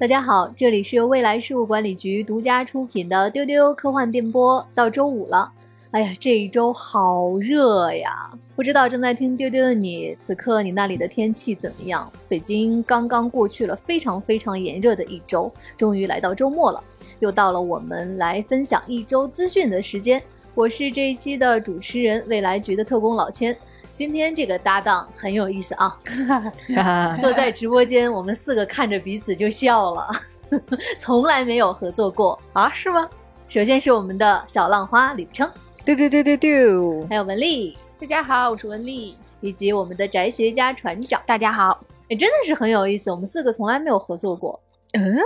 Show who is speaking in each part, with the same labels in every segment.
Speaker 1: 大家好，这里是由未来事务管理局独家出品的丢丢科幻电波。到周五了，哎呀，这一周好热呀！不知道正在听丢丢的你，此刻你那里的天气怎么样？北京刚刚过去了非常非常炎热的一周，终于来到周末了，又到了我们来分享一周资讯的时间。我是这一期的主持人，未来局的特工老千。今天这个搭档很有意思啊！坐在直播间，我们四个看着彼此就笑了，从来没有合作过
Speaker 2: 啊？是吗？
Speaker 1: 首先是我们的小浪花李琛，
Speaker 2: 丢丢丢丢丢，
Speaker 1: 还有文丽，
Speaker 3: 大家好，我是文丽，
Speaker 1: 以及我们的宅学家船长，
Speaker 3: 大家好。
Speaker 1: 哎，真的是很有意思，我们四个从来没有合作过。
Speaker 2: 嗯？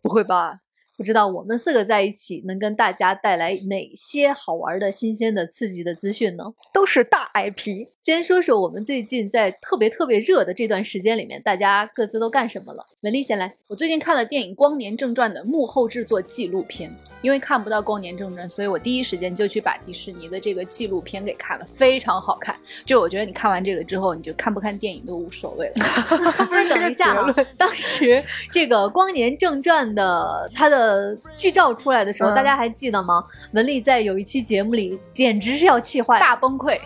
Speaker 2: 不会吧？
Speaker 1: 不知道我们四个在一起能跟大家带来哪些好玩的新鲜的、刺激的资讯呢？
Speaker 2: 都是大 IP。
Speaker 1: 先说说我们最近在特别特别热的这段时间里面，大家各自都干什么了？文丽先来。
Speaker 3: 我最近看了电影《光年正传》的幕后制作纪录片，因为看不到《光年正传》，所以我第一时间就去把迪士尼的这个纪录片给看了，非常好看。就我觉得你看完这个之后，你就看不看电影都无所谓了。
Speaker 1: 不是等一下啊，当时这个《光年正传》的它的剧照出来的时候，大家还记得吗？文丽在有一期节目里简直是要气坏，
Speaker 3: 大崩溃。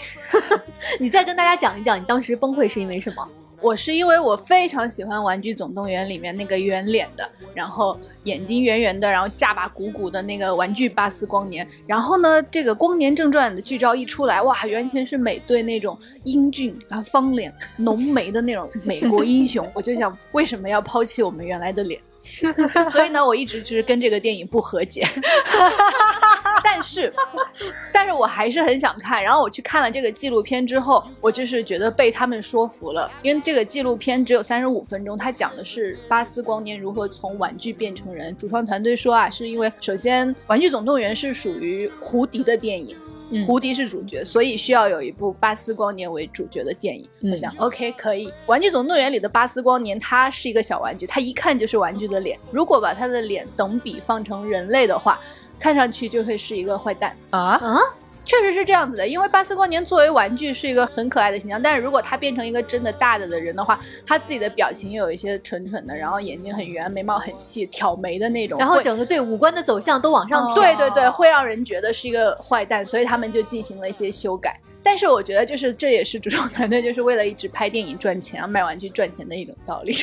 Speaker 1: 你再跟大家讲一讲，你当时崩溃是因为什么？
Speaker 3: 我是因为我非常喜欢《玩具总动员》里面那个圆脸的，然后眼睛圆圆的，然后下巴鼓鼓的那个玩具巴斯光年。然后呢，这个《光年正传》的剧照一出来，哇，完全是美队那种英俊然后方脸浓眉的那种美国英雄。我就想，为什么要抛弃我们原来的脸？所以呢，我一直就是跟这个电影不和解。但是，但是我还是很想看。然后我去看了这个纪录片之后，我就是觉得被他们说服了。因为这个纪录片只有三十五分钟，它讲的是巴斯光年如何从玩具变成人。主创团队说啊，是因为首先《玩具总动员》是属于胡迪的电影，胡迪是主角，所以需要有一部巴斯光年为主角的电影。我想，OK，可以。《玩具总动员》里的巴斯光年，他是一个小玩具，他一看就是玩具的脸。如果把他的脸等比放成人类的话。看上去就会是一个坏蛋
Speaker 2: 啊
Speaker 1: 啊，
Speaker 3: 确实是这样子的。因为巴斯光年作为玩具是一个很可爱的形象，但是如果他变成一个真的大的的人的话，他自己的表情又有一些蠢蠢的，然后眼睛很圆，眉毛很细，挑眉的那种，
Speaker 1: 然后整个对五官的走向都往上挑，
Speaker 3: 对对对，会让人觉得是一个坏蛋，所以他们就进行了一些修改。但是我觉得，就是这也是主创团队就是为了一直拍电影赚钱啊、卖玩具赚钱的一种道理。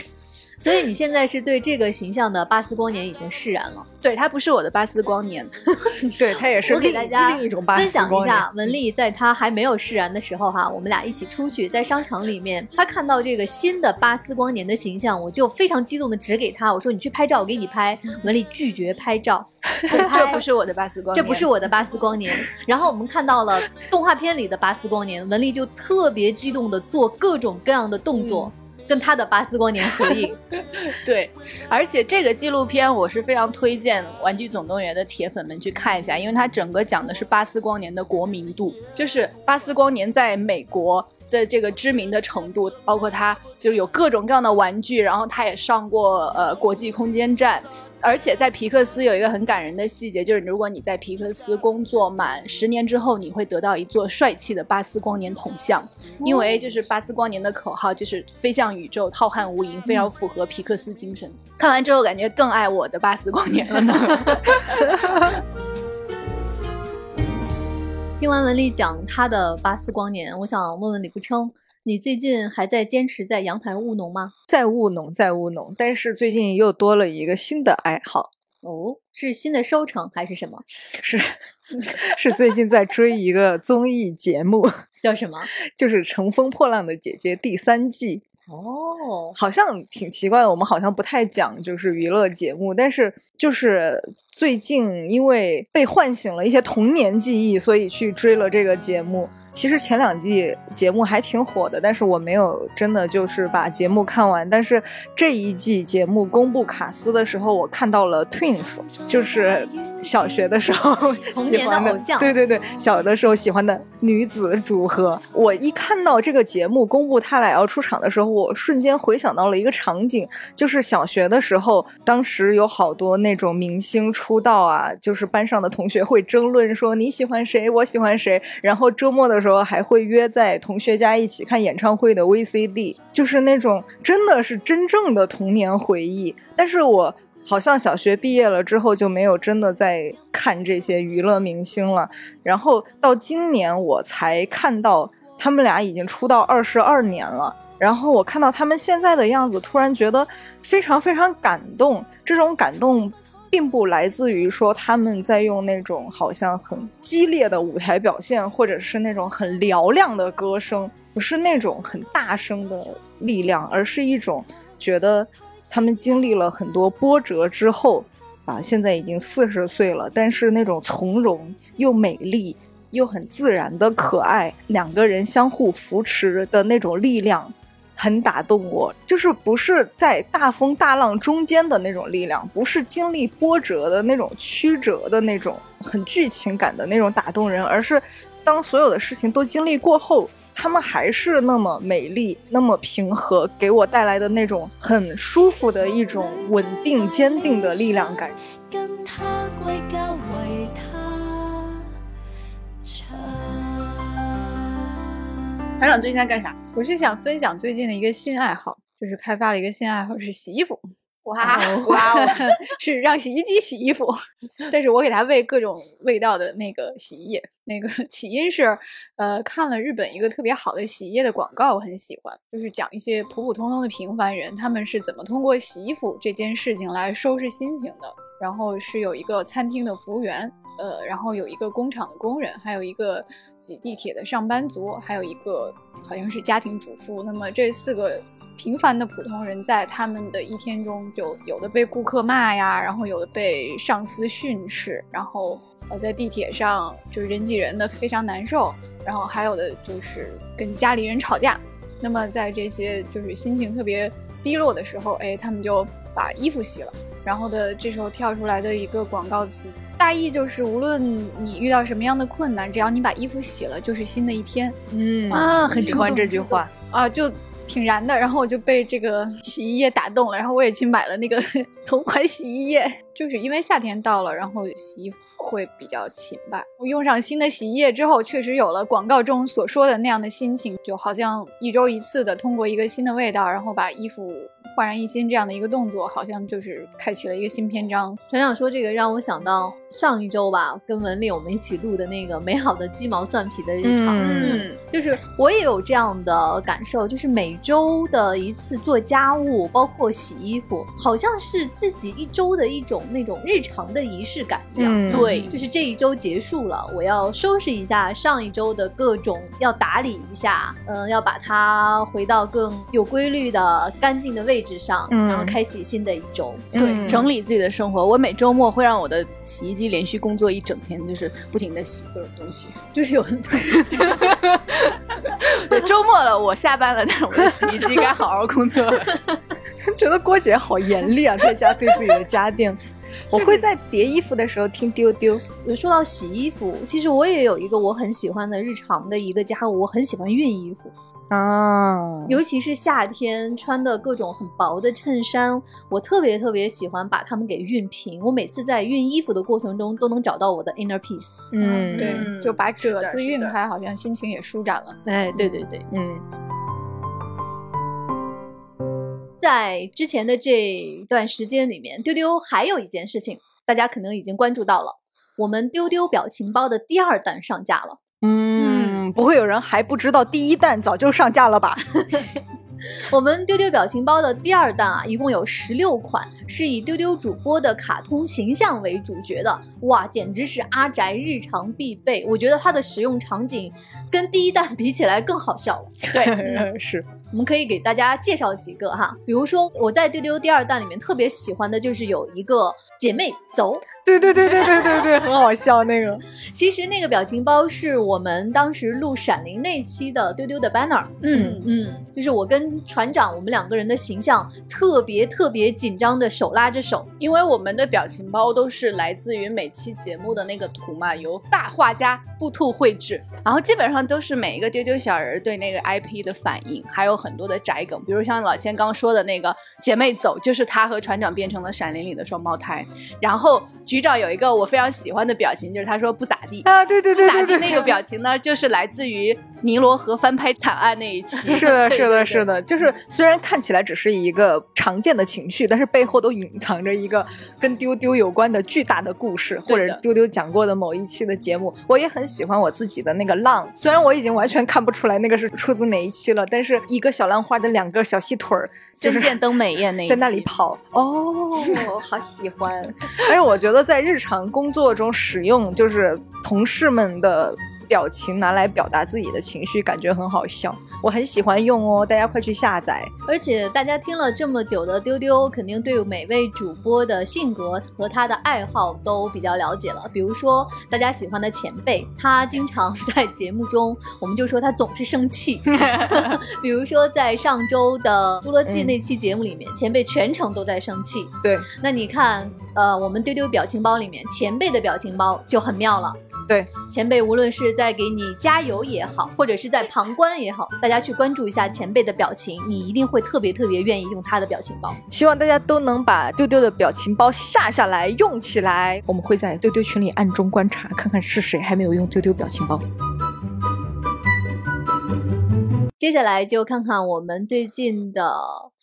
Speaker 1: 所以你现在是对这个形象的巴斯光年已经释然了？
Speaker 3: 对，他不是我的巴斯光年，
Speaker 2: 对他也是。
Speaker 1: 我给大家
Speaker 2: 另一种巴
Speaker 1: 斯光年。分享一下，文丽在他还没有释然的时候，哈，我们俩一起出去，在商场里面，他看到这个新的巴斯光年的形象，我就非常激动的指给他，我说：“你去拍照，我给你拍。”文丽拒绝拍照，
Speaker 3: 这不是我的巴斯光年，
Speaker 1: 这不是我的巴斯光年。然后我们看到了动画片里的巴斯光年，文丽就特别激动的做各种各样的动作。跟他的巴斯光年合影，
Speaker 3: 对，而且这个纪录片我是非常推荐《玩具总动员》的铁粉们去看一下，因为它整个讲的是巴斯光年的国民度，就是巴斯光年在美国的这个知名的程度，包括他就是有各种各样的玩具，然后他也上过呃国际空间站。而且在皮克斯有一个很感人的细节，就是如果你在皮克斯工作满十年之后，你会得到一座帅气的巴斯光年铜像，因为就是巴斯光年的口号就是飞向宇宙，浩瀚无垠，非常符合皮克斯精神。看完之后感觉更爱我的巴斯光年了呢。
Speaker 1: 听完文丽讲她的巴斯光年，我想问问李步称。你最近还在坚持在阳台务农吗？
Speaker 2: 在务农，在务农，但是最近又多了一个新的爱好
Speaker 1: 哦，是新的收成还是什么？
Speaker 2: 是，是最近在追一个综艺节目，
Speaker 1: 叫什么？
Speaker 2: 就是《乘风破浪的姐姐》第三季。
Speaker 1: 哦，
Speaker 2: 好像挺奇怪的，我们好像不太讲就是娱乐节目，但是就是最近因为被唤醒了一些童年记忆，所以去追了这个节目。其实前两季节目还挺火的，但是我没有真的就是把节目看完。但是这一季节目公布卡斯的时候，我看到了 Twins，就是小学的时候
Speaker 1: 童
Speaker 2: 喜欢
Speaker 1: 偶像
Speaker 2: 对对对，小的时候喜欢的女子组合。我一看到这个节目公布他俩要出场的时候，我瞬间回想到了一个场景，就是小学的时候，当时有好多那种明星出道啊，就是班上的同学会争论说你喜欢谁，我喜欢谁，然后周末的时候还会约在同学家一起看演唱会的 VCD，就是那种真的是真正的童年回忆。但是我好像小学毕业了之后就没有真的在看这些娱乐明星了，然后到今年我才看到他们俩已经出道二十二年了。然后我看到他们现在的样子，突然觉得非常非常感动。这种感动并不来自于说他们在用那种好像很激烈的舞台表现，或者是那种很嘹亮的歌声，不是那种很大声的力量，而是一种觉得他们经历了很多波折之后，啊，现在已经四十岁了，但是那种从容又美丽又很自然的可爱，两个人相互扶持的那种力量。很打动我，就是不是在大风大浪中间的那种力量，不是经历波折的那种曲折的那种很剧情感的那种打动人，而是当所有的事情都经历过后，他们还是那么美丽，那么平和，给我带来的那种很舒服的一种稳定、坚定的力量感。
Speaker 4: 跟他归家为他唱。
Speaker 5: 团长最近在干啥？我是想分享最近的一个新爱好，就是开发了一个新爱好，是洗衣服。哇哇哦！是让洗衣机洗衣服，但是我给它喂各种味道的那个洗衣液。那个起因是，呃，看了日本一个特别好的洗衣液的广告，我很喜欢，就是讲一些普普通通的平凡人，他们是怎么通过洗衣服这件事情来收拾心情的。然后是有一个餐厅的服务员，呃，然后有一个工厂的工人，还有一个挤地铁的上班族，还有一个好像是家庭主妇。那么这四个平凡的普通人，在他们的一天中，就有的被顾客骂呀，然后有的被上司训斥，然后呃在地铁上就是人挤人的非常难受，然后还有的就是跟家里人吵架。那么在这些就是心情特别低落的时候，哎，他们就把衣服洗了。然后的这时候跳出来的一个广告词，大意就是无论你遇到什么样的困难，只要你把衣服洗了，就是新的一天
Speaker 2: 嗯
Speaker 1: 啊很
Speaker 2: 喜欢这句话。
Speaker 5: 啊，就挺燃的。然后我就被这个洗衣液打动了，然后我也去买了那个 同款洗衣液，就是因为夏天到了，然后洗衣服会比较勤吧。我用上新的洗衣液之后，确实有了广告中所说的那样的心情，就好像一周一次的通过一个新的味道，然后把衣服焕然一新这样的一个动作，好像就是开启了一个新篇章。
Speaker 1: 船长说这个让我想到上一周吧，跟文丽我们一起录的那个美好的鸡毛蒜皮的日常。
Speaker 2: 嗯
Speaker 1: 就是我也有这样的感受，就是每周的一次做家务，包括洗衣服，好像是自己一周的一种那种日常的仪式感一样。
Speaker 2: 嗯
Speaker 5: 对
Speaker 1: 就是这一周结束了，我要收拾一下上一周的各种，要打理一下，嗯，要把它回到更有规律的、干净的位置上，
Speaker 2: 嗯
Speaker 1: 然后开启新的一周。
Speaker 5: 对，
Speaker 2: 嗯
Speaker 5: 整理自己的生活。我每周末会让我的洗衣机连续工作一整天，就是不停的洗各种东西。
Speaker 1: 就是有
Speaker 5: 对，周末了，我下班了，但是我的洗衣机该好好工作了。
Speaker 2: 觉得郭姐好严厉啊，在家对自己的家电。我会在叠衣服的时候听丢丢。
Speaker 1: 说到洗衣服，其实我也有一个我很喜欢的日常的一个家务，我很喜欢熨衣服，
Speaker 2: 啊，
Speaker 1: 尤其是夏天穿的各种很薄的衬衫，我特别特别喜欢把它们给熨平。我每次在熨衣服的过程中，都能找到我的 inner peace。
Speaker 2: 嗯，
Speaker 5: 对，
Speaker 2: 嗯
Speaker 5: 就把褶子熨开，好像心情也舒展了。
Speaker 1: 哎，对对对，
Speaker 2: 嗯
Speaker 1: 在之前的这段时间里面，丢丢还有一件事情，大家可能已经关注到了，我们丢丢表情包的第二弹上架了。
Speaker 2: 嗯，不会有人还不知道第一弹早就上架了吧？
Speaker 1: 我们丢丢表情包的第二弹啊，一共有十六款，是以丢丢主播的卡通形象为主角的。哇，简直是阿宅日常必备。我觉得它的使用场景跟第一弹比起来更好笑了。
Speaker 2: 对，是，
Speaker 1: 我们可以给大家介绍几个哈，比如说我在丢丢第二弹里面特别喜欢的就是有一个姐妹走，
Speaker 2: 对对对对对对对，很好笑那个。
Speaker 1: 其实那个表情包是我们当时录《闪灵》那期的丢丢的 banner。
Speaker 5: 嗯
Speaker 1: 嗯，就是我跟船长我们两个人的形象特别特别紧张的手拉着手。
Speaker 5: 因为我们的表情包都是来自于每期节目的那个图嘛，由大画家布兔绘制，然后基本上都是每一个丢丢小人对那个 IP 的反应，还有很多的宅梗，比如像老千刚说的那个姐妹走，就是他和船长变成了《闪灵》里的双胞胎。然后局长有一个我非常喜欢的表情，就是他说不咋地。
Speaker 2: 啊，对对对
Speaker 5: 不咋地那个表情呢，就是来自于尼罗河翻拍惨案那一期。
Speaker 2: 是的，是的，是的，就是虽然看起来只是一个常见的情绪，但是背后都隐藏着一个跟丢丢有关的巨大的故事，或者丢丢讲过的某一期的节目。我也很喜欢我自己的那个浪，虽然我已经完全看不出来那个是出自哪一期了，但是一个小浪花的两个小细腿儿，就是
Speaker 5: 真见登美艳那一
Speaker 2: 在那里跑哦，好喜欢。而且我觉得得在日常工作中使用，就是同事们的表情拿来表达自己的情绪，感觉很好笑。我很喜欢用哦，大家快去下载。
Speaker 1: 而且大家听了这么久的丢丢，肯定对每位主播的性格和他的爱好都比较了解了。比如说大家喜欢的前辈，他经常在节目中，我们就说他总是生气。比如说在上周的《侏罗纪》
Speaker 2: 嗯
Speaker 1: 那期节目里面，前辈全程都在生气。
Speaker 2: 对
Speaker 1: 那你看，呃，我们丢丢表情包里面，前辈的表情包就很妙了。
Speaker 2: 对，
Speaker 1: 前辈无论是在给你加油也好，或者是在旁观也好，大家去关注一下前辈的表情，你一定会特别特别愿意用他的表情包。
Speaker 2: 希望大家都能把丢丢的表情包下下来用起来。我们会在丢丢群里暗中观察，看看是谁还没有用丢丢表情包。
Speaker 1: 接下来就看看我们最近的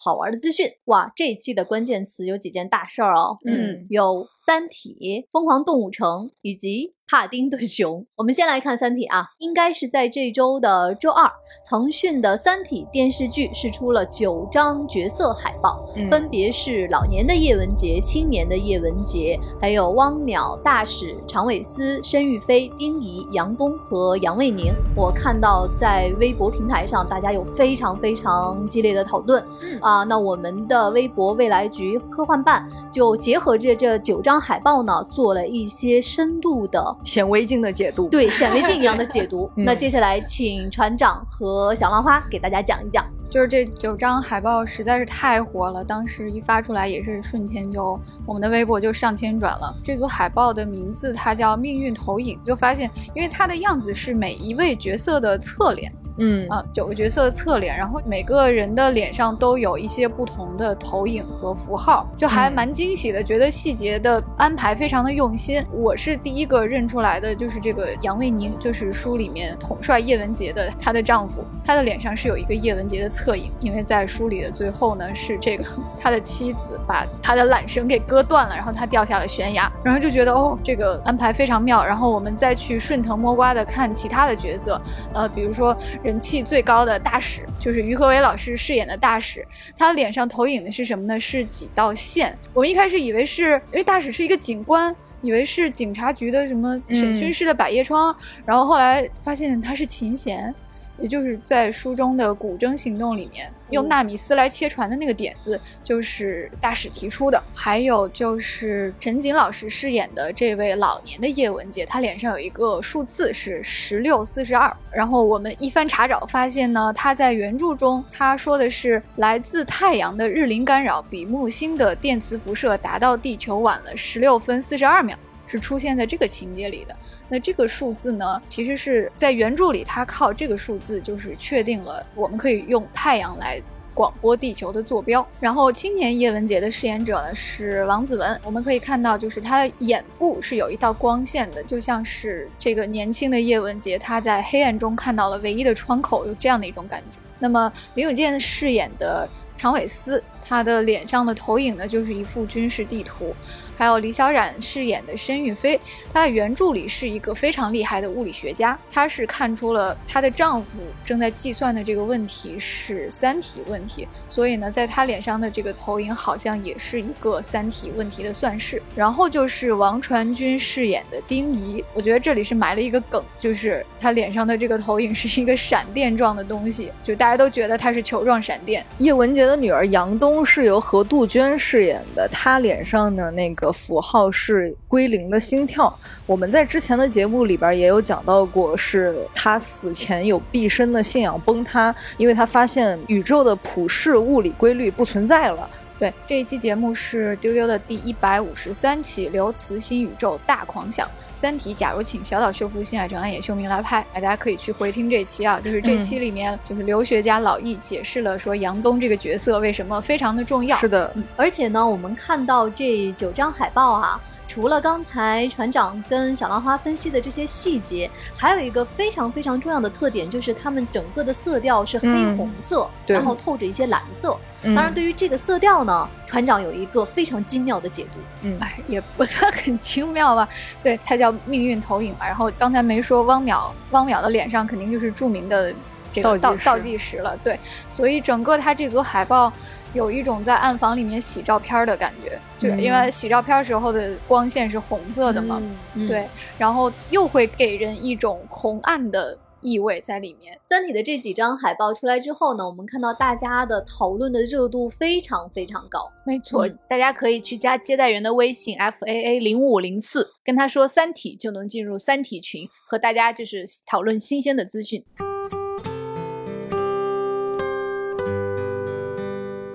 Speaker 1: 好玩的资讯。哇，这一期的关键词有几件大事儿哦。
Speaker 5: 嗯
Speaker 1: 有《三体》《疯狂动物城》以及帕丁顿熊。我们先来看《三体》啊，应该是在这周的周二，腾讯的《三体》电视剧是出了九张角色海报，
Speaker 2: 嗯
Speaker 1: 分别是老年的叶文洁、青年的叶文洁，还有汪淼、大使、常伟思、申玉飞、丁仪、杨东和杨卫宁。我看到在微博平台上，大家有非常非常激烈的讨论。啊、那我们的微博未来局科幻办就结合着这九张海报呢，做了一些深度的
Speaker 2: 显微镜的解读，
Speaker 1: 对显微镜一样的解读。
Speaker 2: 嗯
Speaker 1: 那接下来请船长和小浪花给大家讲一讲。
Speaker 5: 就是这九张海报实在是太火了，当时一发出来也是瞬间就我们的微博就上千转了。这组海报的名字它叫命运投影，就发现因为它的样子是每一位角色的侧脸。
Speaker 2: 嗯
Speaker 5: 啊，九个角色的侧脸，然后每个人的脸上都有一些不同的投影和符号，就还
Speaker 2: 嗯
Speaker 5: 蛮惊喜的，觉得细节的安排非常的用心。我是第一个认出来的，就是这个杨卫宁，就是书里面统帅叶文洁的她的丈夫，他的脸上是有一个叶文洁的侧影，因为在书里的最后呢，是这个他的妻子把他的缆绳给割断了，然后他掉下了悬崖，然后就觉得哦，这个安排非常妙。然后我们再去顺藤摸瓜的看其他的角色，呃，比如说人气最高的大使，就是于和伟老师饰演的大使，他脸上投影的是什么呢？是几道线。我们一开始以为是，因为大使是一个警官。以为是警察局的什么审讯室的百叶窗，然后后来发现他是琴弦，也就是在书中的古筝行动里面用纳米丝来切船的那个点子，就是大使提出的。还有就是陈瑾老师饰演的这位老年的叶文洁，他脸上有一个数字是十六四十二。然后我们一番查找发现呢，他在原著中他说的是来自太阳的日临干扰比木星的电磁辐射达到地球晚了十六分四十二秒，是出现在这个情节里的。那这个数字呢，其实是在原著里，它靠这个数字就是确定了我们可以用太阳来广播地球的坐标。然后青年叶文洁的饰演者呢是王子文，我们可以看到，就是他的眼部是有一道光线的，就像是这个年轻的叶文洁他在黑暗中看到了唯一的窗口，有这样的一种感觉。那么林永健饰演的常伟思，他的脸上的投影呢就是一幅军事地图。还有李小冉饰演的申玉飞，她在原著里是一个非常厉害的物理学家，她是看出了她的丈夫正在计算的这个问题是三体问题，所以呢，在她脸上的这个投影好像也是一个三体问题的算式。然后就是王传君饰演的丁仪，我觉得这里是埋了一个梗，就是她脸上的这个投影是一个闪电状的东西，就大家都觉得她是球状闪电。
Speaker 2: 叶文洁的女儿杨东是由何杜鹃饰演的，她脸上的那个符号是归零的心跳。我们在之前的节目里边也有讲到过，是他死前有毕生的信仰崩塌，因为他发现宇宙的普世物理规律不存在了。
Speaker 5: 对，这一期节目是丢丢的第一百五十三期《刘慈欣宇宙大狂想》。三体，假如请小岛秀夫、新海诚、安野秀明来拍，大家可以去回听这期啊。就是这期里面，就是留学家老易解释了说杨东这个角色为什么非常的重要。
Speaker 2: 是的，
Speaker 1: 而且呢，我们看到这九张海报啊，除了刚才船长跟小浪花分析的这些细节，还有一个非常非常重要的特点，就是他们整个的色调是黑
Speaker 2: 嗯
Speaker 1: 红色，
Speaker 2: 对
Speaker 1: 然后透着一些蓝色。
Speaker 2: 嗯
Speaker 1: 当然，对于这个色调呢，船长有一个非常精妙的解读。
Speaker 2: 嗯，
Speaker 5: 哎，也不算很精妙吧。对，它叫命运投影嘛。然后刚才没说汪淼，汪淼的脸上肯定就是著名的这个
Speaker 2: 倒
Speaker 5: 倒倒计时了。对，所以整个它这组海报有一种在暗房里面洗照片的感觉，就是因为洗照片时候的光线是红色的嘛。
Speaker 1: 嗯，
Speaker 5: 对，然后又会给人一种红暗的意味在里面。
Speaker 1: 《三体》的这几张海报出来之后呢，我们看到大家的讨论的热度非常非常高。
Speaker 5: 没错，
Speaker 1: 嗯
Speaker 5: 大家可以去加接待员的微信 f a a 零五零四，跟他说《三体》，就能进入三体群，和大家就是讨论新鲜的资讯。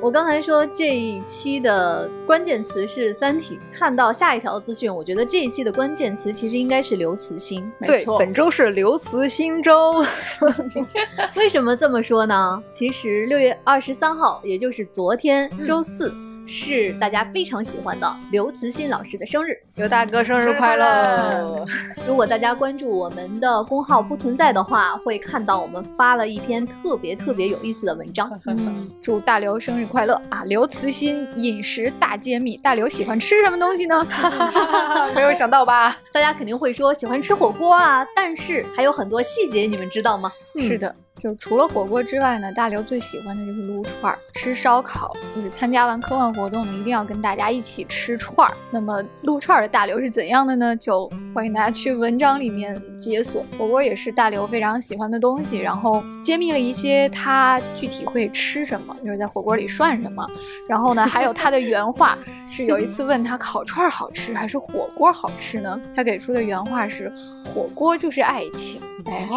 Speaker 1: 我刚才说这一期的关键词是《三体》，看到下一条资讯，我觉得这一期的关键词其实应该是刘慈欣。
Speaker 2: 没，
Speaker 5: 错
Speaker 2: 本周是刘慈欣周。
Speaker 1: 为什么这么说呢？其实六月二十三号，也就是昨天周四，是大家非常喜欢的刘慈欣老师的生日。
Speaker 2: 刘大哥生日快乐！
Speaker 1: 如果大家关注我们的公号不存在的话，会看到我们发了一篇特别特别有意思的文章。
Speaker 5: 嗯，祝大刘生日快乐啊！刘慈欣饮食大揭秘，大刘喜欢吃什么东西呢？
Speaker 2: 没有想到吧？
Speaker 1: 大家肯定会说喜欢吃火锅啊，但是还有很多细节，你们知道吗？
Speaker 5: 是的，就除了火锅之外呢，大刘最喜欢的就是撸串儿、吃烧烤。就是参加完科幻活动呢，一定要跟大家一起吃串儿。那么撸串儿的大刘是怎样的呢？就欢迎大家去文章里面解锁。火锅也是大刘非常喜欢的东西，然后揭秘了一些他具体会吃什么，就是在火锅里涮什么。然后呢，还有他的原话是有一次问他烤串儿好吃还是火锅好吃呢？他给出的原话是火锅就是爱情。哎，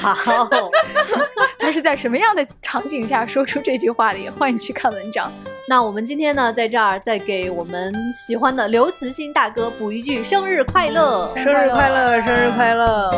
Speaker 1: 好，
Speaker 5: 他是在什么样的场景下说出这句话的？也欢迎去看文章。
Speaker 1: 那我们今天呢，在这儿再给我们喜欢的刘慈欣大哥补一句生日快乐。
Speaker 2: 生日快乐，生日快乐！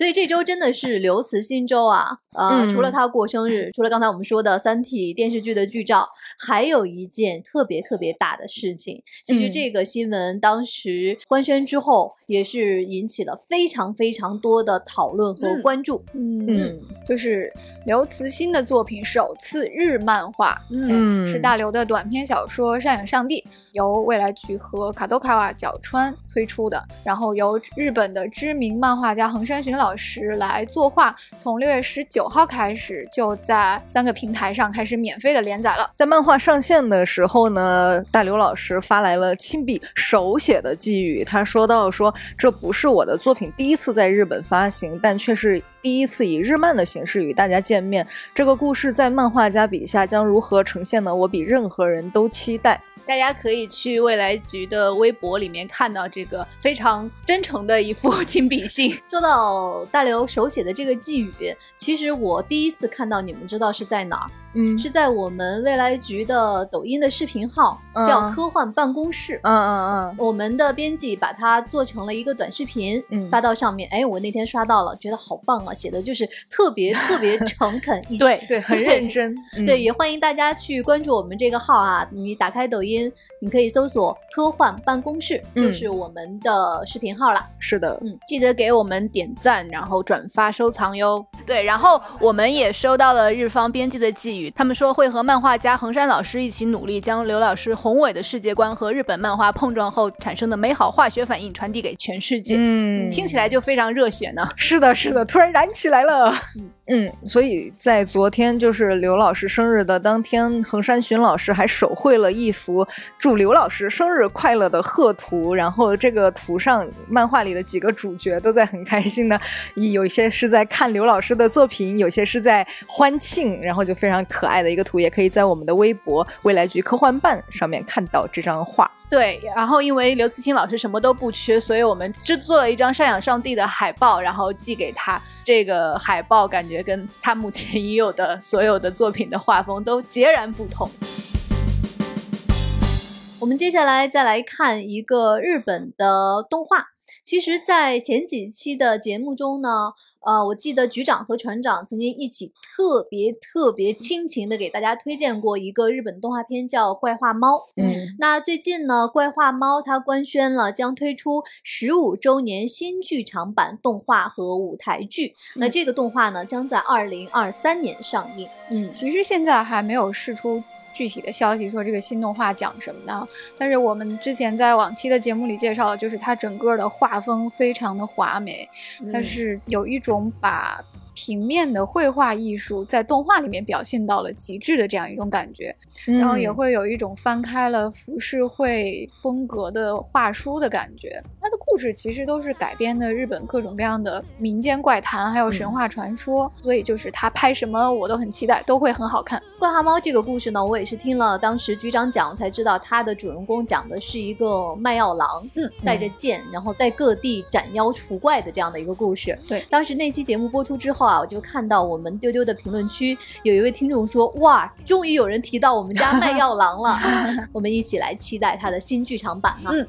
Speaker 1: 所以这周真的是刘慈欣周啊，呃，
Speaker 2: 嗯
Speaker 1: 除了他过生日，除了刚才我们说的《三体》电视剧的剧照，还有一件特别特别大的事情。其实
Speaker 2: 嗯。
Speaker 1: 这个新闻当时官宣之后，也是引起了非常非常多的讨论和
Speaker 5: 嗯。
Speaker 1: 关注。
Speaker 5: 嗯
Speaker 2: 嗯，
Speaker 5: 就是刘慈欣的作品首次日漫画，
Speaker 2: 嗯
Speaker 5: 是大刘的短篇小说《上影上帝》，由未来局和卡多卡瓦角川推出的，然后由日本的知名漫画家横山寻老老师来作画，从六月十九号开始就在三个平台上开始免费的连载了。
Speaker 2: 在漫画上线的时候呢，大刘老师发来了亲笔手写的寄语。他说到说，这不是我的作品第一次在日本发行，但却是第一次以日漫的形式与大家见面。这个故事在漫画家笔下将如何呈现呢？我比任何人都期待。
Speaker 5: 大家可以去未来局的微博里面看到这个非常真诚的一幅 亲笔信。
Speaker 1: 说到大刘手写的这个寄语，其实我第一次看到，你们知道是在哪儿？
Speaker 2: 嗯
Speaker 1: 是在我们未来局的抖音的视频号，
Speaker 2: 嗯
Speaker 1: 叫“科幻办公室”。
Speaker 2: 嗯嗯嗯
Speaker 1: 我们的编辑把它做成了一个短视频，
Speaker 2: 嗯
Speaker 1: 发到上面。哎，我那天刷到了，觉得好棒啊，写的就是特别特别诚恳。
Speaker 5: 对
Speaker 2: 对，很认真。嗯
Speaker 1: 对，也欢迎大家去关注我们这个号啊！你打开抖音，你可以搜索“科幻办公室”，
Speaker 2: 嗯
Speaker 1: 就是我们的视频号了。
Speaker 2: 是的，
Speaker 5: 嗯，记得给我们点赞，然后转发收藏哟。对，然后我们也收到了日方编辑的寄语，他们说会和漫画家横山老师一起努力，将刘老师宏伟的世界观和日本漫画碰撞后产生的美好化学反应传递给全世界。
Speaker 2: 嗯，
Speaker 5: 听起来就非常热血呢。
Speaker 2: 是的，是的，突然燃起来了。嗯，嗯所以在昨天就是刘老师生日的当天，横山寻老师还手绘了一幅祝刘老师生日快乐的贺图，然后这个图上漫画里的几个主角都在很开心的，有一些是在看刘老师的作品，有些是在欢庆，然后就非常可爱的一个图，也可以在我们的微博未来局科幻办上面看到这张画。
Speaker 3: 对，然后因为刘慈欣老师什么都不缺，所以我们制作了一张赡养上帝的海报，然后寄给他。这个海报感觉跟他目前已有的所有的作品的画风都截然不同。
Speaker 1: 我们接下来再来看一个日本的动画。其实，在前几期的节目中呢，呃，我记得局长和船长曾经一起特别特别亲情的给大家推荐过一个日本动画片，叫《怪画猫》。
Speaker 2: 嗯，
Speaker 1: 那最近呢，《怪画猫》它官宣了将推出十五周年新剧场版动画和舞台剧。那这个动画呢，将在二零二三年上映。
Speaker 3: 嗯，
Speaker 5: 其实现在还没有试出具体的消息，说这个新动画讲什么呢？但是我们之前在往期的节目里介绍，就是它整个的画风非常的华美，它是有一种把平面的绘画艺术在动画里面表现到了极致的这样一种感觉，然后也会有一种翻开了浮世绘风格的画书的感觉。它的故事其实都是改编的日本各种各样的民间怪谈，还有神话传说，所以就是他拍什么我都很期待，都会很好看。
Speaker 1: 怪画猫这个故事呢，我也是听了当时局长讲才知道，它的主人公讲的是一个卖药郎，
Speaker 5: 嗯，
Speaker 1: 带着剑，然后在各地斩妖除怪的这样的一个故事。
Speaker 5: 对
Speaker 1: 当时那期节目播出之后啊，我就看到我们丢丢的评论区有一位听众说：“哇，终于有人提到我们家 卖药郎了。”我们一起来期待他的新剧场版哈。
Speaker 5: 嗯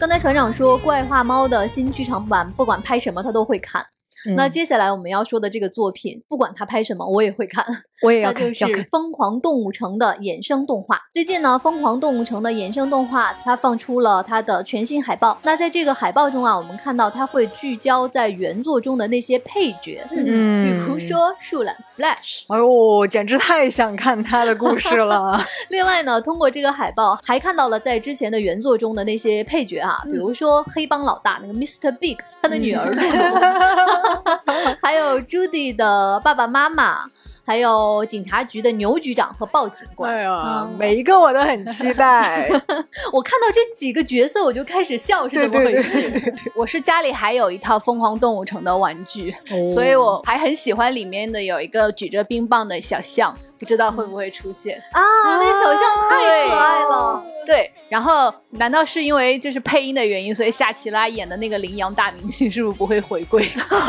Speaker 1: 刚才船长说，怪画猫的新剧场版不管拍什么他都会看。
Speaker 2: 嗯
Speaker 1: 那接下来我们要说的这个作品，不管他拍什么，我也会看。
Speaker 2: 我也要看，
Speaker 1: 那就是
Speaker 2: 要看《
Speaker 1: 疯狂动物城》的衍生动画。最近呢，《疯狂动物城》的衍生动画它放出了它的全新海报。那在这个海报中啊，我们看到它会聚焦在原作中的那些配角，
Speaker 2: 嗯
Speaker 1: 比如说树懒 Flash。
Speaker 2: 哎呦，简直太想看他的故事了。
Speaker 1: 另外呢，通过这个海报还看到了在之前的原作中的那些配角啊，比如说黑帮老大那个 Mr. Big，他的女儿露露，还有 Judy 的爸爸妈妈。还有警察局的牛局长和鲍警官，
Speaker 2: 哎呀，每一个我都很期待。
Speaker 1: 我看到这几个角色，我就开始笑，是怎么回事？
Speaker 2: 对对对，
Speaker 3: 我是家里还有一套《疯狂动物城》的玩具，所以我还很喜欢里面的有一个举着冰棒的小象，不知道会不会出现。
Speaker 1: 啊，那个小象太可爱了。
Speaker 3: 对，然后难道是因为就是配音的原因，所以夏奇拉演的那个羚羊大明星是不是不会回归？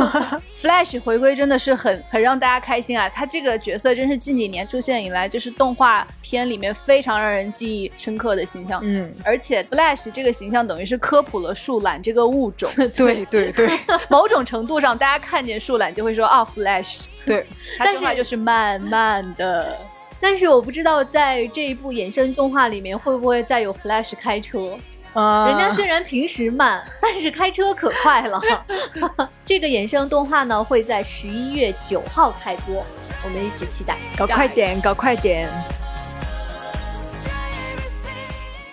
Speaker 3: Flash 回归真的是很很让大家开心啊！他这个角色真是近几年出现以来，就是动画片里面非常让人记忆深刻的形象。
Speaker 2: 嗯，
Speaker 3: 而且 Flash 这个形象等于是科普了树懒这个物种，
Speaker 2: 对对对
Speaker 3: 某种程度上，大家看见树懒就会说啊，Flash，
Speaker 2: 对，
Speaker 1: 但是
Speaker 3: 就是慢慢的。
Speaker 1: 但是我不知道在这一部衍生动画里面会不会再有 Flash 开车。
Speaker 2: 啊，
Speaker 1: 人家虽然平时慢，但是开车可快了。这个衍生动画呢会在十一月九号开播，我们一起期待。
Speaker 2: 搞快点，搞快点。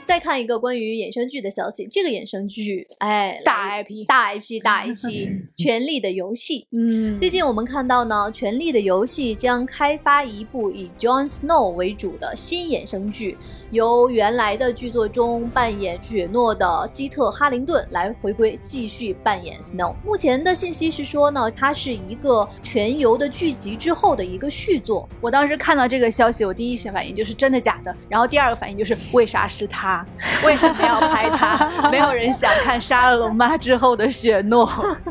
Speaker 1: 再看一个关于衍生剧的消息，这个衍生剧，哎，
Speaker 3: 大 IP
Speaker 1: 大 IP，大 IP，《权力的游戏》。
Speaker 3: 嗯
Speaker 1: 最近我们看到呢，《权力的游戏》将开发一部以 Jon Snow 为主的新衍生剧，由原来的剧作中扮演雪诺的基特·哈灵顿来回归，继续扮演 Snow。目前的信息是说呢，它是一个全游的剧集之后的一个续作。
Speaker 3: 我当时看到这个消息，我第一反应就是真的假的，然后第二个反应就是为啥是他？为什么要拍他？没有人想看杀了龙妈之后的雪诺。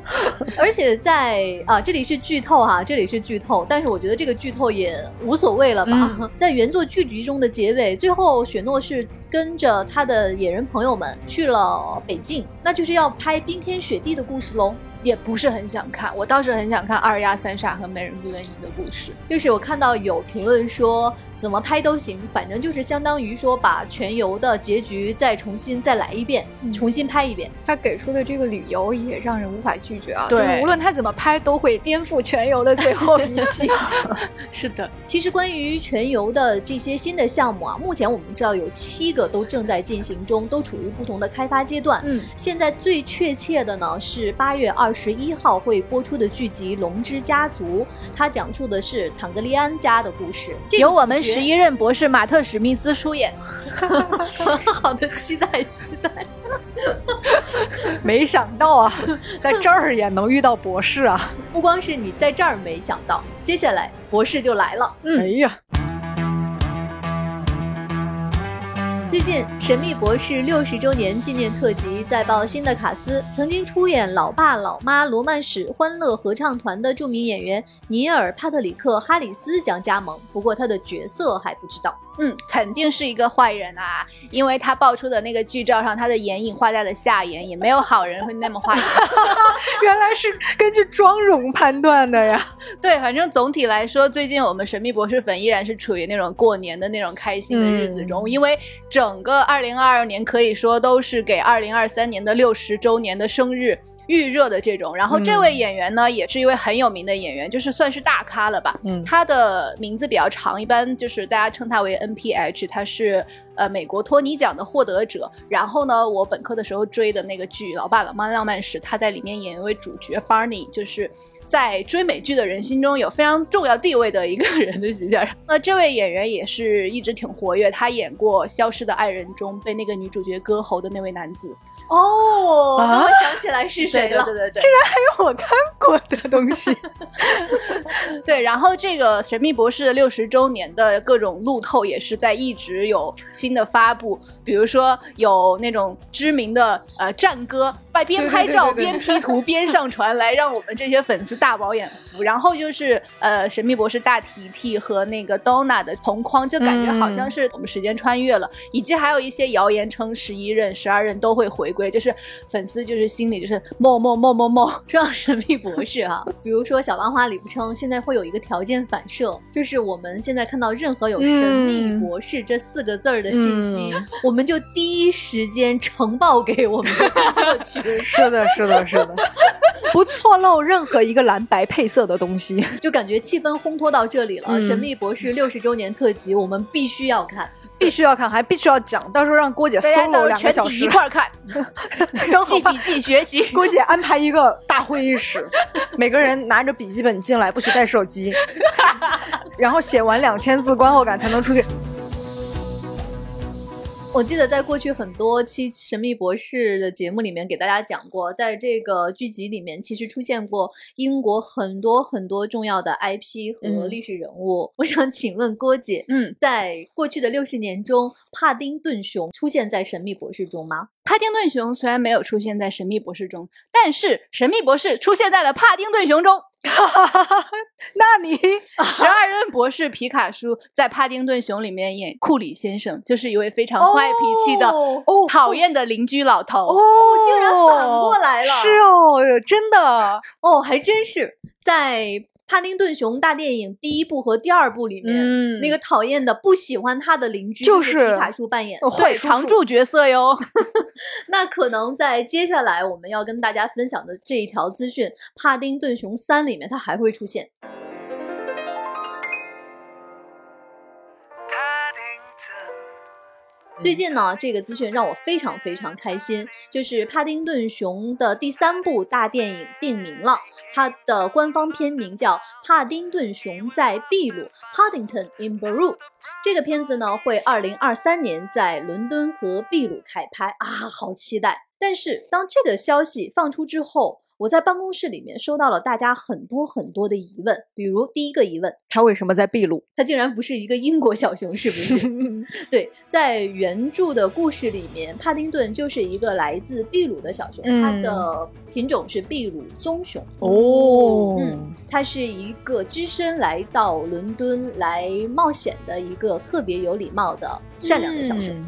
Speaker 1: 而且在啊，这里是剧透哈、这里是剧透，但是我觉得这个剧透也无所谓了吧。在原作剧集中的结尾，最后雪诺是跟着他的野人朋友们去了北境，那就是要拍冰天雪地的故事喽。
Speaker 3: 也不是很想看，我倒是很想看二丫、三傻和美人布雷尼的故事。
Speaker 1: 就是我看到有评论说，怎么拍都行，反正就是相当于说把全游的结局再重新再来一遍，
Speaker 5: 嗯
Speaker 1: 重新拍一遍。
Speaker 5: 他给出的这个理由也让人无法拒绝啊！
Speaker 3: 对
Speaker 5: 就是无论他怎么拍，都会颠覆全游的最后一期。
Speaker 3: 是的，
Speaker 1: 其实关于全游的这些新的项目啊，目前我们知道有七个都正在进行中，都处于不同的开发阶段。
Speaker 3: 嗯，
Speaker 1: 现在最确切的呢是八月二十一号会播出的剧集《龙之家族》，它讲述的是坦格利安家的故事，这个
Speaker 3: 由我们十一任博士马特史密斯出演。
Speaker 1: 好的，期待期待。
Speaker 2: 没想到啊，在这儿也能遇到博士啊！
Speaker 1: 不光是你在这儿没想到，接下来博士就来了。
Speaker 2: 哎呀，
Speaker 1: 最近，《神秘博士》六十周年纪念特辑再曝新的卡司，曾经出演《老爸老妈》《罗曼史》《欢乐合唱团》的著名演员尼尔·帕特里克·哈里斯将加盟，不过他的角色还不知道。
Speaker 3: 嗯，肯定是一个坏人啊，因为他爆出的那个剧照上，他的眼影画在了下眼，也没有好人会那么画眼。
Speaker 2: 原来是根据妆容判断的呀！
Speaker 3: 对，反正总体来说，最近我们神秘博士粉依然是处于那种过年的那种开心的日子中，因为整个二零二二年可以说都是给二零二三年的六十周年的生日。预热的这种，然后这位演员呢，也是一位很有名的演员，就是算是大咖了吧。
Speaker 2: 嗯
Speaker 3: 他的名字比较长，一般就是大家称他为 NPH，他是呃美国托尼奖的获得者。然后呢，我本科的时候追的那个剧《老爸老妈浪漫史》，他在里面演一位主角 Barney，就是。在追美剧的人心中有非常重要地位的一个人的形象。那这位演员也是一直挺活跃，他演过《消失的爱人》中被那个女主角割喉的那位男子。
Speaker 1: 哦，
Speaker 2: 啊
Speaker 1: 我想起来是谁了。
Speaker 3: 对对对，竟然
Speaker 2: 还有我看过的东西。
Speaker 3: 对，然后这个《神秘博士》的六十周年的各种路透也是在一直有新的发布，比如说有那种知名的呃战歌，外边拍照边 P 图边上传，来让我们这些粉丝大饱眼福。然后就是呃《神秘博士》大提提和那个 Donna 的同框，就感觉好像是我们时间穿越了，以及还有一些谣言称十一任、十二任都会回归，就是粉丝就是心里就是默默默默默。
Speaker 1: 说到神秘博士啊、比如说小浪花李不称，现在会有一个条件反射，就是我们现在看到任何有“神秘博士”这四个字儿的信息，
Speaker 2: 嗯
Speaker 1: 我们就第一时间呈报给我们的工作 群，
Speaker 2: 是的，是的，是的，不错漏任何一个蓝白配色的东西。
Speaker 1: 就感觉气氛烘托到这里了。
Speaker 2: 嗯
Speaker 1: 神秘博士六十周年特辑，我们必须要看。
Speaker 2: 必须要看，还必须要讲，到时候让郭姐 solo 两个小时
Speaker 3: 一，块儿看，
Speaker 2: 然后把
Speaker 3: 记笔记学习。
Speaker 2: 郭姐安排一个大会议室，每个人拿着笔记本进来，不许带手机，然后写完两千字观后感才能出去。
Speaker 1: 我记得在过去很多期《神秘博士》的节目里面给大家讲过，在这个剧集里面其实出现过英国很多很多重要的 IP 和
Speaker 2: 嗯
Speaker 1: 历史人物。我想请问郭姐，
Speaker 3: 嗯，
Speaker 1: 在过去的六十年中，帕丁顿熊出现在《神秘博士》中吗？
Speaker 3: 帕丁顿熊虽然没有出现在《神秘博士》中，但是神秘博士出现在了帕丁顿熊中。
Speaker 2: 那你
Speaker 3: 十二任博士皮卡叔在帕丁顿熊里面演库里先生，就是一位非常坏脾气的、
Speaker 1: 哦
Speaker 3: 讨厌的邻居老头。
Speaker 2: 哦，
Speaker 1: 竟然反过来了
Speaker 2: 是哦，真的，
Speaker 1: 哦，还真是在帕丁顿熊大电影第一部和第二部里面，
Speaker 3: 嗯
Speaker 1: 那个讨厌的不喜欢他的邻居
Speaker 2: 就是
Speaker 1: 皮卡叔扮演的。
Speaker 3: 对常驻角色哟。
Speaker 1: 那可能在接下来我们要跟大家分享的这一条资讯，《帕丁顿熊三》里面它还会出现。最近呢，这个资讯让我非常非常开心，就是帕丁顿熊的第三部大电影定名了，它的官方片名叫《帕丁顿熊在秘鲁》（Paddington in Peru）。这个片子呢，会二零二三年在伦敦和秘鲁开拍啊，好期待！但是当这个消息放出之后，我在办公室里面收到了大家很多很多的疑问，比如第一个疑问，
Speaker 2: 他为什么在秘鲁？
Speaker 1: 它竟然不是一个英国小熊，是不是？对，在原著的故事里面，帕丁顿就是一个来自秘鲁的小熊，它
Speaker 2: 嗯
Speaker 1: 的品种是秘鲁棕熊。
Speaker 2: 哦
Speaker 1: 嗯，它是一个只身来到伦敦来冒险的一个特别有礼貌的善良的小熊。
Speaker 2: 嗯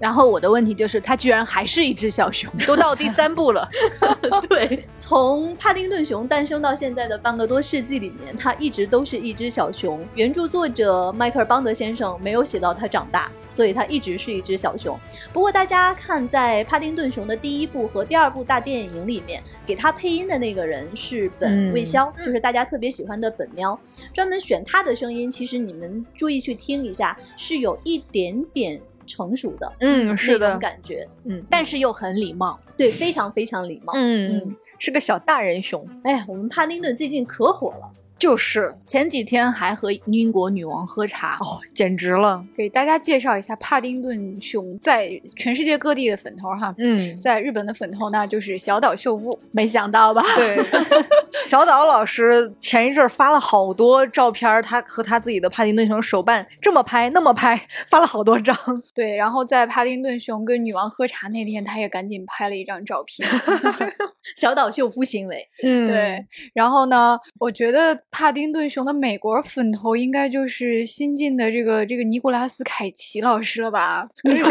Speaker 3: 然后我的问题就是，它居然还是一只小熊，都到第三部了。
Speaker 1: 对，从帕丁顿熊诞生到现在的半个多世纪里面，它一直都是一只小熊。原著作者迈克尔·邦德先生没有写到它长大，所以它一直是一只小熊。不过大家看，在帕丁顿熊的第一部和第二部大电影里面，给它配音的那个人是本
Speaker 2: 嗯
Speaker 1: 卫肖，就是大家特别喜欢的本喵。专门选他的声音，其实你们注意去听一下，是有一点点成熟的，
Speaker 2: 嗯，是的
Speaker 1: 感觉，
Speaker 2: 嗯，
Speaker 3: 但是又很礼貌。
Speaker 1: 对，非常非常礼貌。
Speaker 2: 嗯嗯，是个小大人熊。
Speaker 1: 哎，我们帕丁顿最近可火了。
Speaker 2: 就是
Speaker 3: 前几天还和英国女王喝茶，
Speaker 2: 哦，简直了。
Speaker 5: 给大家介绍一下帕丁顿熊在全世界各地的粉头哈。
Speaker 2: 嗯，
Speaker 5: 在日本的粉头呢，就是小岛秀夫。
Speaker 3: 没想到吧？
Speaker 2: 对，小岛老师前一阵儿发了好多照片儿，他和他自己的帕丁顿熊手办这么拍那么拍，发了好多张。
Speaker 5: 对，然后在帕丁顿熊跟女王喝茶那天，他也赶紧拍了一张照片。
Speaker 1: 小岛秀夫行为，
Speaker 2: 嗯
Speaker 5: 对，然后呢，我觉得帕丁顿熊的美国粉头应该就是新晋的这个这个尼古拉斯凯奇老师了吧？就是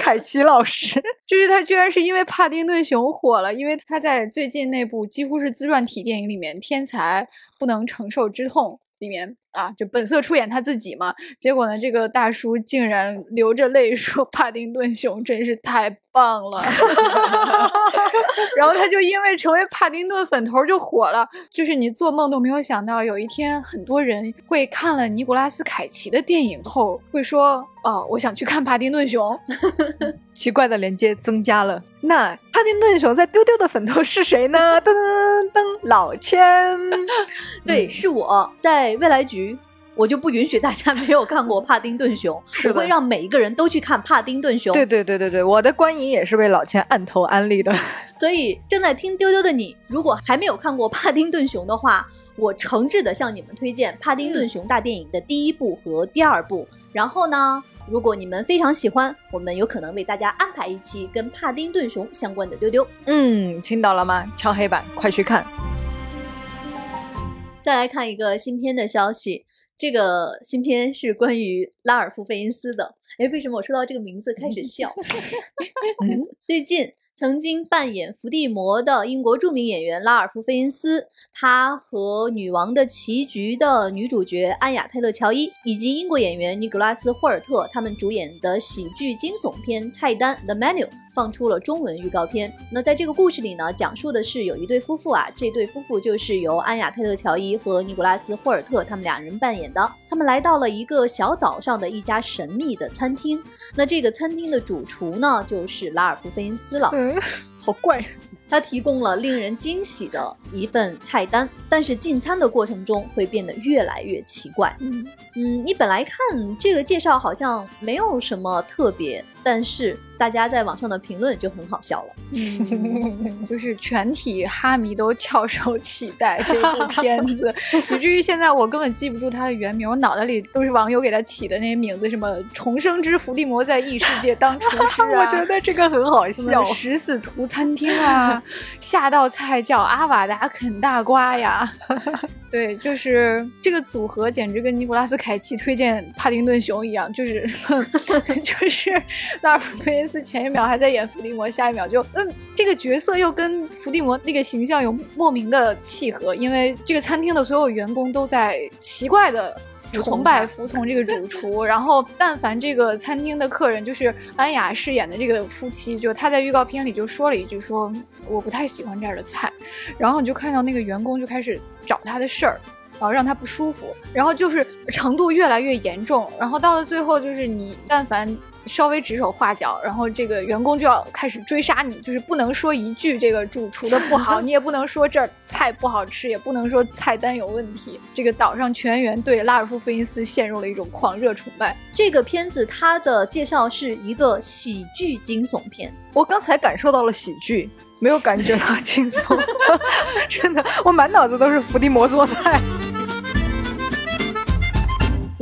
Speaker 2: 凯奇老师，
Speaker 5: 就是他居然是因为帕丁顿熊火了，因为他在最近那部几乎是自传体电影里面《天才不能承受之痛》里面啊，就本色出演他自己嘛。结果呢，这个大叔竟然流着泪说 帕丁顿熊真是太棒了，然后他就因为成为帕丁顿粉头就火了，就是你做梦都没有想到，有一天很多人会看了尼古拉斯凯奇的电影后会说，哦，我想去看帕丁顿熊。
Speaker 2: 奇怪的连接增加了。那帕丁顿熊在丢丢的粉头是谁呢？噔噔噔，老千。
Speaker 1: 对，是我在未来局。我就不允许大家没有看过帕丁顿熊，
Speaker 2: 是
Speaker 1: 我会让每一个人都去看帕丁顿熊。
Speaker 2: 对对对对对，我的观影也是被老千按头安利的。
Speaker 1: 所以正在听丢丢的你，如果还没有看过帕丁顿熊的话，我诚挚的向你们推荐《帕丁顿熊大电影》的第一部和第二部。然后呢，如果你们非常喜欢，我们有可能为大家安排一期跟帕丁顿熊相关的丢丢。
Speaker 2: 嗯，听到了吗？敲黑板，快去看。
Speaker 1: 再来看一个新片的消息，这个新片是关于拉尔夫·费因斯的。哎，为什么我说到这个名字开始 笑？嗯，最近曾经扮演伏地魔的英国著名演员拉尔夫·费因斯，他和《女王的棋局》的女主角安雅·泰勒·乔伊，以及英国演员尼古拉斯·霍尔特他们主演的喜剧惊悚片《菜单》（The Menu）。放出了中文预告片。那在这个故事里呢，讲述的是有一对夫妇啊，这对夫妇就是由安雅·泰勒·乔伊和尼古拉斯·霍尔特他们两人扮演的。他们来到了一个小岛上的一家神秘的餐厅。那这个餐厅的主厨呢，就是拉尔夫·费因斯了。
Speaker 2: 嗯，好怪。
Speaker 1: 他提供了令人惊喜的一份菜单，但是进餐的过程中会变得越来越奇怪。
Speaker 5: 嗯
Speaker 1: 嗯，你本来看这个介绍好像没有什么特别，但是大家在网上的评论就很好笑了。
Speaker 5: 嗯，就是全体哈迷都翘首期待这部片子，以至于现在我根本记不住它的原名，我脑袋里都是网友给他起的那些名字，什么“重生之伏地魔在异世界当厨师”啊，
Speaker 2: 我觉得这个很好笑。
Speaker 5: 食死徒餐厅啊，下道菜叫阿瓦达啃大瓜呀。对，就是这个组合简直跟尼古拉斯凯奇推荐帕丁顿熊一样，就是就是拉尔夫费因斯前一秒还在演伏地魔，下一秒就嗯，这个角色又跟伏地魔那个形象有莫名的契合，因为这个餐厅的所有员工都在奇怪的。崇拜服从这个主厨，然后但凡这个餐厅的客人，就是安雅饰演的这个夫妻，就他在预告片里就说了一句说我不太喜欢这儿的菜，然后你就看到那个员工就开始找他的事儿。然后让他不舒服，然后就是程度越来越严重，然后到了最后就是你但凡稍微指手画脚，然后这个员工就要开始追杀你，就是不能说一句这个主厨的不好，你也不能说这儿菜不好吃，也不能说菜单有问题。这个岛上全员对拉尔夫·费因斯陷入了一种狂热崇拜。
Speaker 1: 这个片子它的介绍是一个喜剧惊悚片，
Speaker 2: 我刚才感受到了喜剧，没有感觉到惊悚，真的，我满脑子都是伏地魔做菜。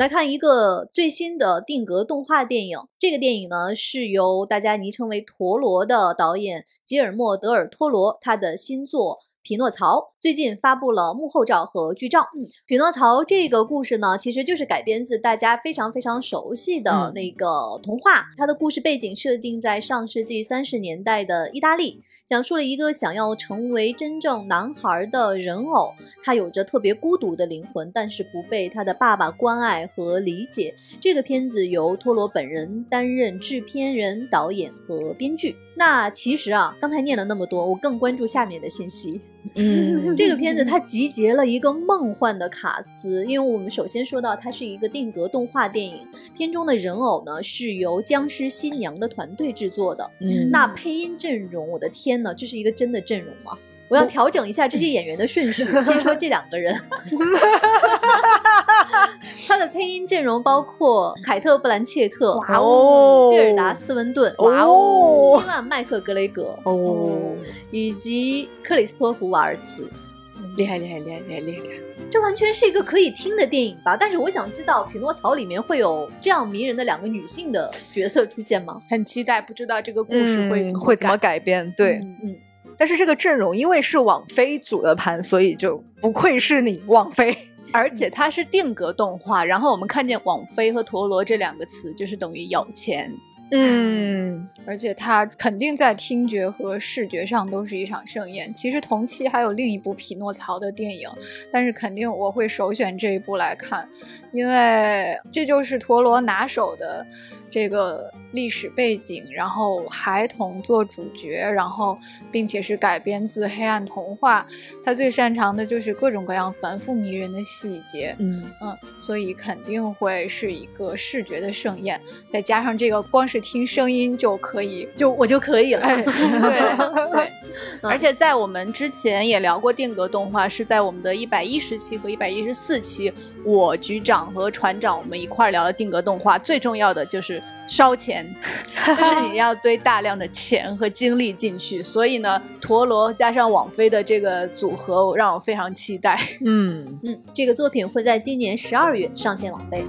Speaker 1: 来看一个最新的定格动画电影，这个电影呢是由大家昵称为陀螺的导演吉尔莫·德尔托罗他的新作。匹诺曹最近发布了幕后照和剧照。嗯，匹诺曹这个故事呢，其实就是改编自大家非常非常熟悉的那个童话。它的故事背景设定在上世纪三十年代的意大利，讲述了一个想要成为真正男孩的人偶，他有着特别孤独的灵魂，但是不被他的爸爸关爱和理解。这个片子由托罗本人担任制片人、导演和编剧。那其实啊，刚才念了那么多，我更关注下面的信息。
Speaker 2: 嗯，
Speaker 1: 这个片子它 集结了一个梦幻的卡司，因为我们首先说到它是一个定格动画电影，片中的人偶呢是由僵尸新娘的团队制作的。
Speaker 2: 嗯
Speaker 1: 那配音阵容，我的天呐，这是一个真的阵容吗？我要调整一下这些 演员的顺序，先说这两个人。他的配音阵容包括凯特·布兰切特、
Speaker 2: 哇哦
Speaker 1: 贝尔达·斯文顿、
Speaker 2: 哇哦
Speaker 1: 伊万·麦克格雷格
Speaker 2: 哦，
Speaker 1: 以及克里斯托弗·瓦尔茨。
Speaker 3: 厉害厉害厉害厉害厉害！
Speaker 1: 这完全是一个可以听的电影吧？但是我想知道，《匹诺曹》里面会有这样迷人的两个女性的角色出现吗？
Speaker 3: 很期待，不知道这个故事会
Speaker 2: 嗯会怎么
Speaker 3: 改？
Speaker 2: 改编？对，
Speaker 3: 嗯
Speaker 1: 嗯，
Speaker 2: 但是这个阵容因为是网飞组的盘，所以就不愧是你网飞。
Speaker 3: 而且它是定格动画，然后我们看见网飞和陀螺这两个词，就是等于有钱。
Speaker 2: 嗯，
Speaker 5: 而且它肯定在听觉和视觉上都是一场盛宴。其实同期还有另一部匹诺曹的电影，但是肯定我会首选这一部来看，因为这就是陀螺拿手的这个历史背景，然后孩童做主角，然后并且是改编自黑暗童话。他最擅长的就是各种各样繁复迷人的细节。
Speaker 2: 嗯，
Speaker 5: 嗯，所以肯定会是一个视觉的盛宴，再加上这个光是听声音就可以，
Speaker 1: 就我就可以了。
Speaker 5: 哎，对对，
Speaker 3: 而且在我们之前也聊过定格动画，是在我们的一百一十期和一百一十四期，我局长和船长我们一块儿聊的定格动画。最重要的就是烧钱，就是你要堆大量的钱和精力进去。所以呢，陀螺加上网飞的这个组合，让我非常期待。
Speaker 2: 嗯，
Speaker 1: 嗯，这个作品会在今年十二月上线网飞。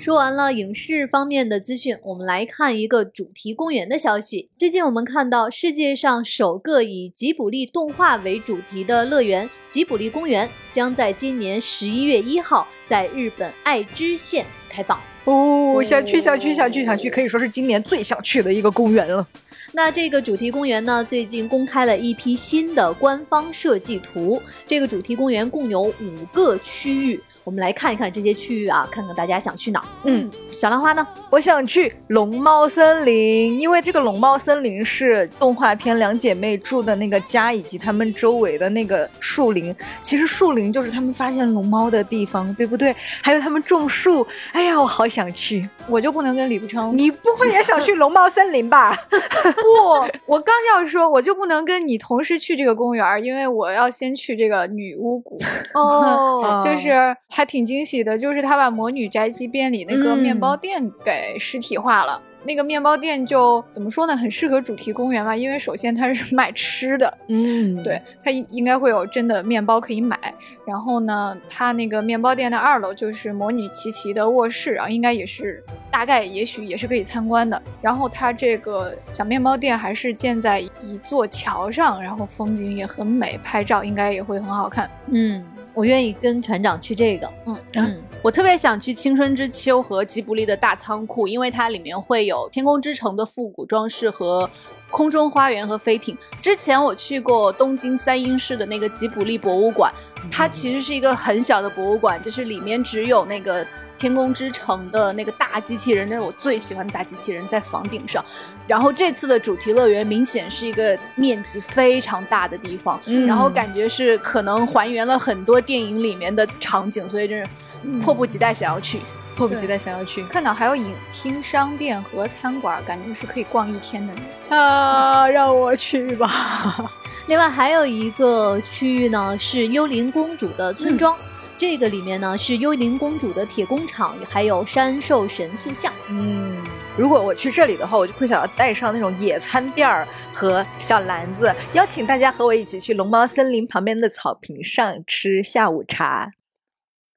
Speaker 1: 说完了影视方面的资讯，我们来看一个主题公园的消息。最近我们看到世界上首个以吉卜力动画为主题的乐园——吉卜力公园，将在今年十一月一号在日本爱知县开放。
Speaker 2: 哦，想去想去想去想去，可以说是今年最想去的一个公园了。
Speaker 1: 那这个主题公园呢，最近公开了一批新的官方设计图。这个主题公园共有五个区域，我们来看一看这些区域啊，看看大家想去哪儿。
Speaker 2: 嗯，
Speaker 1: 小兰花呢？
Speaker 2: 我想去龙猫森林，因为这个龙猫森林是动画片两姐妹住的那个家，以及他们周围的那个树林。其实树林就是他们发现龙猫的地方，对不对？还有他们种树。哎呀，我好想去！
Speaker 5: 我就不能跟李不成
Speaker 2: 你不会也想去龙猫森林吧？
Speaker 5: 不，我刚要说，我就不能跟你同时去这个公园，因为我要先去这个女巫谷。
Speaker 1: 哦
Speaker 5: 就是还挺惊喜的，就是他把《魔女宅急便》里那个面包店给实体化了。那个面包店就怎么说呢，很适合主题公园吧，因为首先它是卖吃的，
Speaker 2: 嗯，
Speaker 5: 对，它应应该会有真的面包可以买。然后呢，它那个面包店的二楼就是魔女琪琪的卧室，然后应该也是大概也许也是可以参观的。然后它这个小面包店还是建在一座桥上，然后风景也很美，拍照应该也会很好看。
Speaker 1: 嗯，我愿意跟船长去这个。
Speaker 3: 嗯
Speaker 1: 嗯，
Speaker 3: 我特别想去青春之丘和吉卜力的大仓库，因为它里面会有天空之城的复古装饰和空中花园和飞艇。之前我去过东京三鹰市的那个吉卜力博物馆，它其实是一个很小的博物馆，就是里面只有那个。天空之城的那个大机器人，那是我最喜欢的大机器人，在房顶上。然后这次的主题乐园明显是一个面积非常大的地方，
Speaker 2: 嗯
Speaker 3: 然后感觉是可能还原了很多电影里面的场景，所以真是迫不及待想要去。
Speaker 2: 迫不及待想要去
Speaker 5: 看到还有影厅、商店和餐馆，感觉是可以逛一天的。
Speaker 2: 啊！让我去吧。
Speaker 1: 另外还有一个区域呢是幽灵公主的村庄。这个里面呢是幽灵公主的铁工厂，还有山兽神塑像。
Speaker 2: 嗯，如果我去这里的话，我就会想要带上那种野餐垫儿和小篮子，邀请大家和我一起去龙猫森林旁边的草坪上吃下午茶。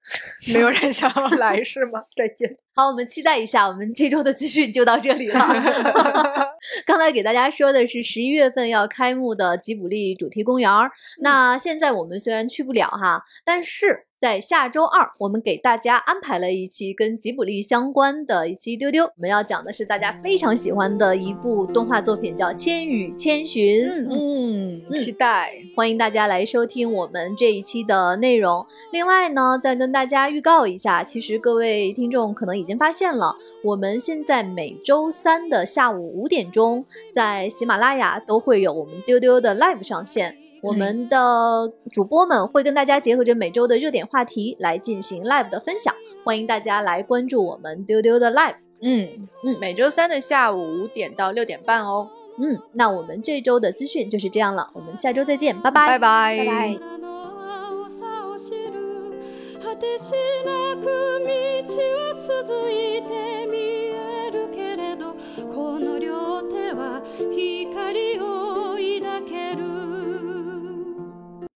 Speaker 2: 没有人想要来是吗？再见。
Speaker 1: 好，我们期待一下，我们这周的资讯就到这里了。刚才给大家说的是十一月份要开幕的吉卜力主题公园儿，那现在我们虽然去不了哈，但是在下周二，我们给大家安排了一期跟吉卜力相关的一期丢丢。我们要讲的是大家非常喜欢的一部动画作品，叫《千与千寻》。
Speaker 2: 嗯，期待。
Speaker 1: 欢迎大家来收听我们这一期的内容。另外呢，再跟大家预告一下，其实各位听众可能已经发现了，我们现在每周三的下午五点钟，在喜马拉雅都会有我们丢丢的 live 上线。我们的主播们会跟大家结合着每周的热点话题来进行 live 的分享，欢迎大家来关注我们丢丢的 live。
Speaker 2: 嗯，
Speaker 3: 嗯，每周三的下午五点到六点半哦。
Speaker 1: 嗯，那我们这周的资讯就是这样了，我们下周再见，拜拜，
Speaker 2: 拜拜，
Speaker 5: 拜拜。
Speaker 4: あの青さを知る果てしなく道は続いて見えるけれどこの両手は光を抱ける